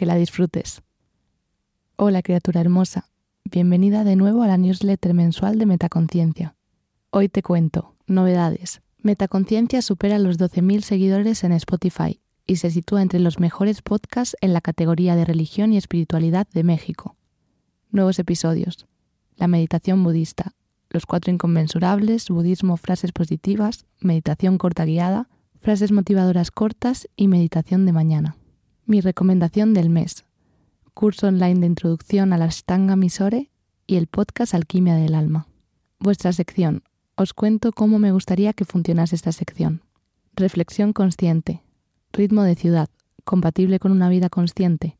que la disfrutes. Hola criatura hermosa, bienvenida de nuevo a la newsletter mensual de Metaconciencia. Hoy te cuento, novedades. Metaconciencia supera los 12.000 seguidores en Spotify y se sitúa entre los mejores podcasts en la categoría de religión y espiritualidad de México. Nuevos episodios. La meditación budista, los cuatro inconmensurables, budismo, frases positivas, meditación corta guiada, frases motivadoras cortas y meditación de mañana. Mi recomendación del mes. Curso online de introducción a la Ashtanga Misore y el podcast Alquimia del Alma. Vuestra sección. Os cuento cómo me gustaría que funcionase esta sección. Reflexión consciente. Ritmo de ciudad. Compatible con una vida consciente.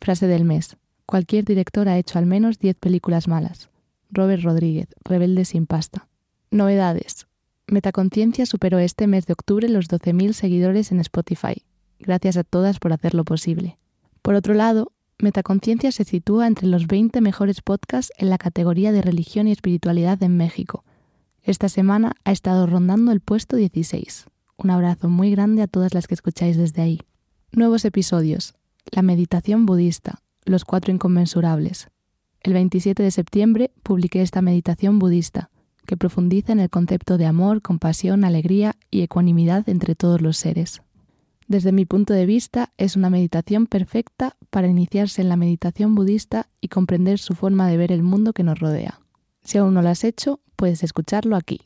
Frase del mes. Cualquier director ha hecho al menos 10 películas malas. Robert Rodríguez, Rebelde sin pasta. Novedades. Metaconciencia superó este mes de octubre los 12.000 seguidores en Spotify Gracias a todas por hacerlo posible. Por otro lado, Metaconciencia se sitúa entre los 20 mejores podcasts en la categoría de religión y espiritualidad en México. Esta semana ha estado rondando el puesto 16. Un abrazo muy grande a todas las que escucháis desde ahí. Nuevos episodios. La meditación budista. Los cuatro inconmensurables. El 27 de septiembre publiqué esta meditación budista, que profundiza en el concepto de amor, compasión, alegría y ecuanimidad entre todos los seres. Desde mi punto de vista, es una meditación perfecta para iniciarse en la meditación budista y comprender su forma de ver el mundo que nos rodea. Si aún no lo has hecho, puedes escucharlo aquí.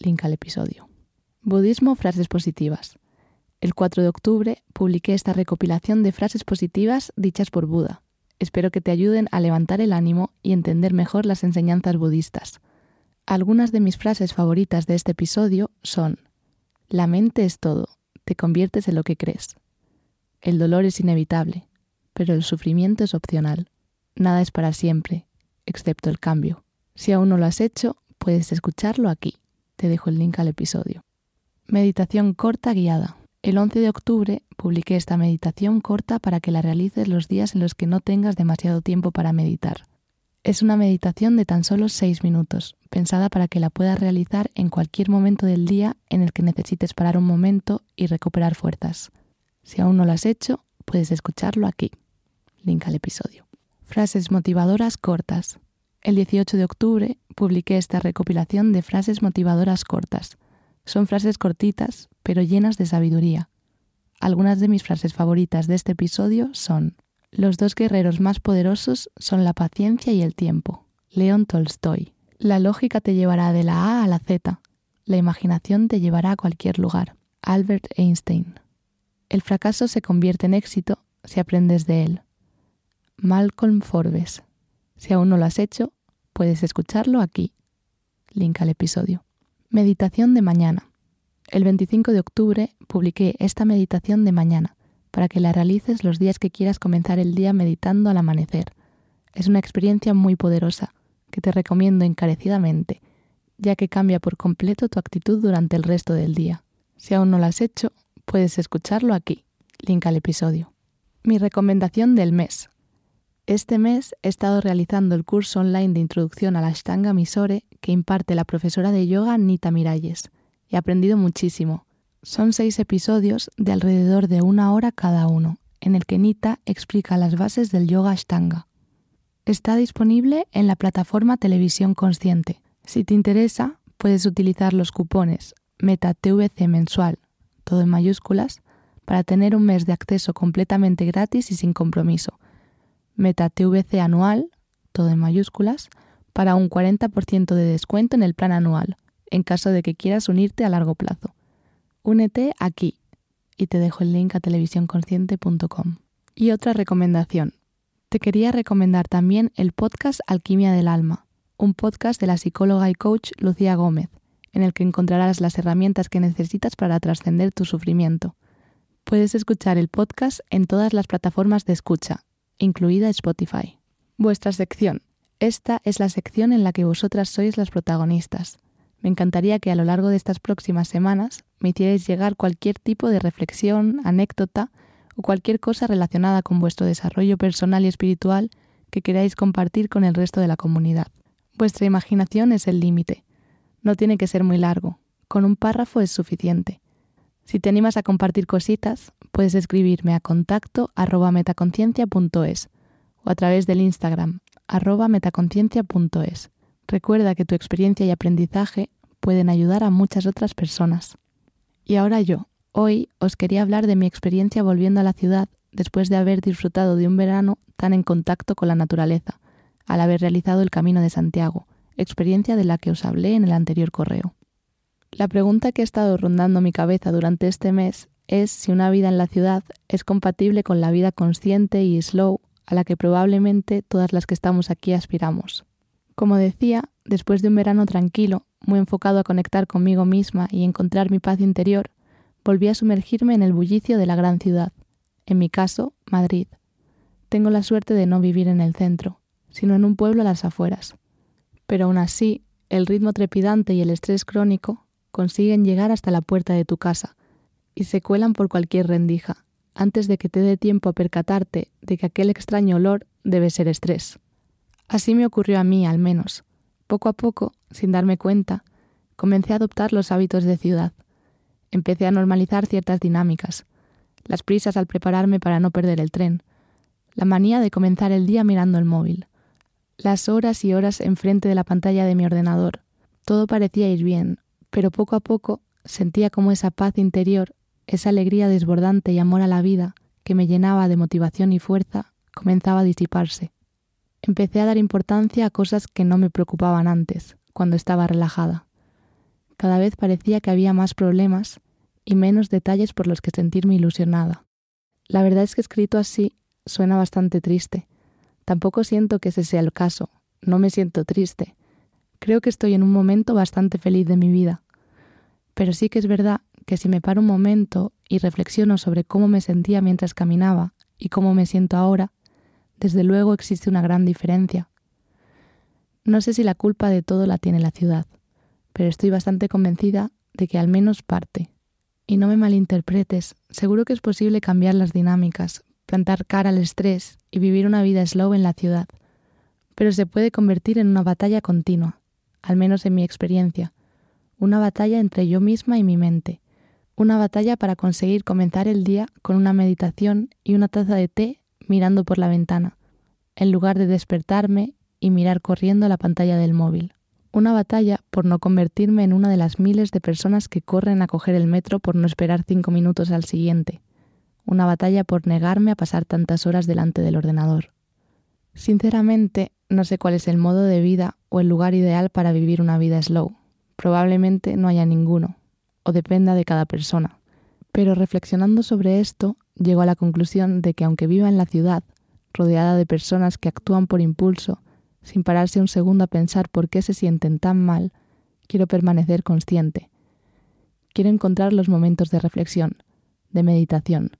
Link al episodio. Budismo Frases Positivas. El 4 de octubre publiqué esta recopilación de frases positivas dichas por Buda. Espero que te ayuden a levantar el ánimo y entender mejor las enseñanzas budistas. Algunas de mis frases favoritas de este episodio son La mente es todo, te conviertes en lo que crees. El dolor es inevitable, pero el sufrimiento es opcional. Nada es para siempre, excepto el cambio. Si aún no lo has hecho, puedes escucharlo aquí. Te dejo el link al episodio. Meditación corta guiada. El 11 de octubre publiqué esta meditación corta para que la realices los días en los que no tengas demasiado tiempo para meditar. Es una meditación de tan solo 6 minutos, pensada para que la puedas realizar en cualquier momento del día en el que necesites parar un momento y recuperar fuerzas. Si aún no lo has hecho, puedes escucharlo aquí. Link al episodio. Frases motivadoras cortas. El 18 de octubre publiqué esta recopilación de frases motivadoras cortas. Son frases cortitas, pero llenas de sabiduría. Algunas de mis frases favoritas de este episodio son los dos guerreros más poderosos son la paciencia y el tiempo. León Tolstoy. La lógica te llevará de la A a la Z. La imaginación te llevará a cualquier lugar. Albert Einstein. El fracaso se convierte en éxito si aprendes de él. Malcolm Forbes. Si aún no lo has hecho, puedes escucharlo aquí. Link al episodio. Meditación de mañana. El 25 de octubre publiqué esta meditación de mañana para que la realices los días que quieras comenzar el día meditando al amanecer. Es una experiencia muy poderosa que te recomiendo encarecidamente, ya que cambia por completo tu actitud durante el resto del día. Si aún no lo has hecho, puedes escucharlo aquí. Link al episodio. Mi recomendación del mes. Este mes he estado realizando el curso online de introducción a la Ashtanga Misore que imparte la profesora de yoga Nita Miralles. He aprendido muchísimo son seis episodios de alrededor de una hora cada uno, en el que Nita explica las bases del yoga ashtanga. Está disponible en la plataforma Televisión Consciente. Si te interesa, puedes utilizar los cupones MetaTVC mensual, todo en mayúsculas, para tener un mes de acceso completamente gratis y sin compromiso. MetaTVC anual, todo en mayúsculas, para un 40% de descuento en el plan anual, en caso de que quieras unirte a largo plazo. Únete aquí y te dejo el link a televisiónconsciente.com. Y otra recomendación. Te quería recomendar también el podcast Alquimia del Alma, un podcast de la psicóloga y coach Lucía Gómez, en el que encontrarás las herramientas que necesitas para trascender tu sufrimiento. Puedes escuchar el podcast en todas las plataformas de escucha, incluida Spotify. Vuestra sección. Esta es la sección en la que vosotras sois las protagonistas. Me encantaría que a lo largo de estas próximas semanas me hicierais llegar cualquier tipo de reflexión, anécdota o cualquier cosa relacionada con vuestro desarrollo personal y espiritual que queráis compartir con el resto de la comunidad. Vuestra imaginación es el límite. No tiene que ser muy largo. Con un párrafo es suficiente. Si te animas a compartir cositas, puedes escribirme a contacto arroba o a través del Instagram arroba metaconciencia.es. Recuerda que tu experiencia y aprendizaje pueden ayudar a muchas otras personas. Y ahora yo. Hoy os quería hablar de mi experiencia volviendo a la ciudad después de haber disfrutado de un verano tan en contacto con la naturaleza, al haber realizado el Camino de Santiago, experiencia de la que os hablé en el anterior correo. La pregunta que ha estado rondando mi cabeza durante este mes es si una vida en la ciudad es compatible con la vida consciente y slow a la que probablemente todas las que estamos aquí aspiramos. Como decía, después de un verano tranquilo, muy enfocado a conectar conmigo misma y encontrar mi paz interior, volví a sumergirme en el bullicio de la gran ciudad, en mi caso, Madrid. Tengo la suerte de no vivir en el centro, sino en un pueblo a las afueras. Pero aún así, el ritmo trepidante y el estrés crónico consiguen llegar hasta la puerta de tu casa y se cuelan por cualquier rendija, antes de que te dé tiempo a percatarte de que aquel extraño olor debe ser estrés. Así me ocurrió a mí, al menos. Poco a poco, sin darme cuenta, comencé a adoptar los hábitos de ciudad. Empecé a normalizar ciertas dinámicas, las prisas al prepararme para no perder el tren, la manía de comenzar el día mirando el móvil, las horas y horas enfrente de la pantalla de mi ordenador. Todo parecía ir bien, pero poco a poco sentía como esa paz interior, esa alegría desbordante y amor a la vida que me llenaba de motivación y fuerza, comenzaba a disiparse. Empecé a dar importancia a cosas que no me preocupaban antes, cuando estaba relajada. Cada vez parecía que había más problemas y menos detalles por los que sentirme ilusionada. La verdad es que escrito así suena bastante triste. Tampoco siento que ese sea el caso, no me siento triste, Creo que estoy en un momento bastante feliz de mi vida. Pero sí que es verdad que si me paro un momento y reflexiono sobre cómo me sentía mientras caminaba y cómo me siento ahora, desde luego existe una gran diferencia. No sé si la culpa de todo la tiene la ciudad, pero estoy bastante convencida de que al menos parte. Y no me malinterpretes, seguro que es posible cambiar las dinámicas, plantar cara al estrés y vivir una vida slow en la ciudad, pero se puede convertir en una batalla continua al menos en mi experiencia, una batalla entre yo misma y mi mente, una batalla para conseguir comenzar el día con una meditación y una taza de té mirando por la ventana, en lugar de despertarme y mirar corriendo la pantalla del móvil. Una batalla por no convertirme en una de las miles de personas que corren a coger el metro por no esperar cinco minutos al siguiente. Una batalla por negarme a pasar tantas horas delante del ordenador. Sinceramente, no sé cuál es el modo de vida o el lugar ideal para vivir una vida slow. Probablemente no haya ninguno, o dependa de cada persona. Pero reflexionando sobre esto, llego a la conclusión de que aunque viva en la ciudad, rodeada de personas que actúan por impulso, sin pararse un segundo a pensar por qué se sienten tan mal, quiero permanecer consciente. Quiero encontrar los momentos de reflexión, de meditación,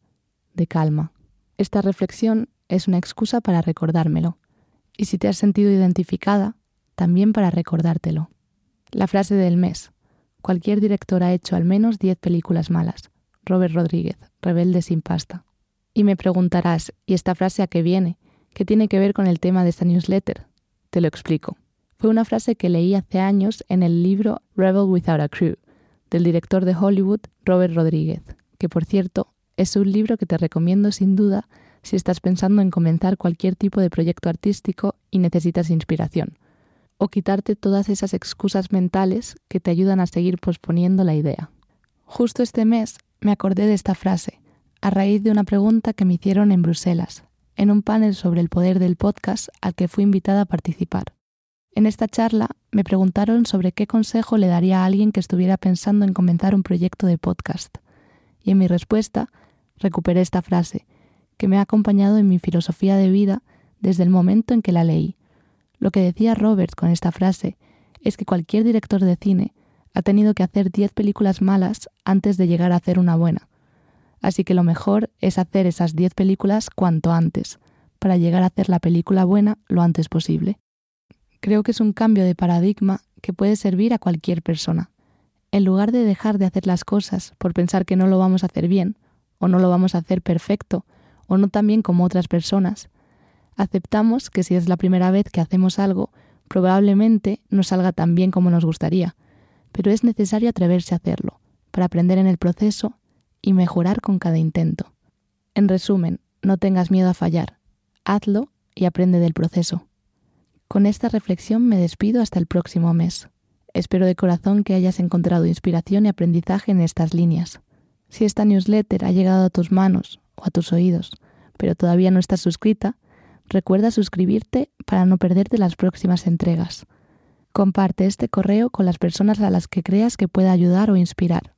de calma. Esta reflexión es una excusa para recordármelo. Y si te has sentido identificada, también para recordártelo. La frase del mes. Cualquier director ha hecho al menos 10 películas malas. Robert Rodríguez, Rebelde sin pasta. Y me preguntarás, ¿y esta frase a qué viene? ¿Qué tiene que ver con el tema de esta newsletter? Te lo explico. Fue una frase que leí hace años en el libro Rebel Without a Crew, del director de Hollywood, Robert Rodríguez, que por cierto es un libro que te recomiendo sin duda si estás pensando en comenzar cualquier tipo de proyecto artístico y necesitas inspiración, o quitarte todas esas excusas mentales que te ayudan a seguir posponiendo la idea. Justo este mes me acordé de esta frase, a raíz de una pregunta que me hicieron en Bruselas, en un panel sobre el poder del podcast al que fui invitada a participar. En esta charla me preguntaron sobre qué consejo le daría a alguien que estuviera pensando en comenzar un proyecto de podcast. Y en mi respuesta recuperé esta frase, que me ha acompañado en mi filosofía de vida desde el momento en que la leí. Lo que decía Robert con esta frase es que cualquier director de cine ha tenido que hacer 10 películas malas antes de llegar a hacer una buena. Así que lo mejor es hacer esas 10 películas cuanto antes, para llegar a hacer la película buena lo antes posible. Creo que es un cambio de paradigma que puede servir a cualquier persona. En lugar de dejar de hacer las cosas por pensar que no lo vamos a hacer bien, o no lo vamos a hacer perfecto, o no tan bien como otras personas, aceptamos que si es la primera vez que hacemos algo, probablemente no salga tan bien como nos gustaría, pero es necesario atreverse a hacerlo, para aprender en el proceso y mejorar con cada intento. En resumen, no tengas miedo a fallar, hazlo y aprende del proceso. Con esta reflexión me despido hasta el próximo mes. Espero de corazón que hayas encontrado inspiración y aprendizaje en estas líneas. Si esta newsletter ha llegado a tus manos o a tus oídos, pero todavía no estás suscrita, recuerda suscribirte para no perderte las próximas entregas. Comparte este correo con las personas a las que creas que pueda ayudar o inspirar.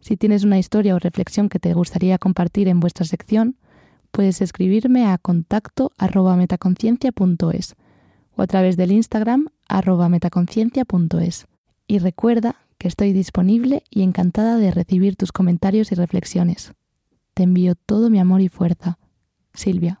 Si tienes una historia o reflexión que te gustaría compartir en vuestra sección, puedes escribirme a contacto metaconciencia.es o a través del Instagram arroba metaconciencia.es. Y recuerda que estoy disponible y encantada de recibir tus comentarios y reflexiones. Te envío todo mi amor y fuerza. Silvia.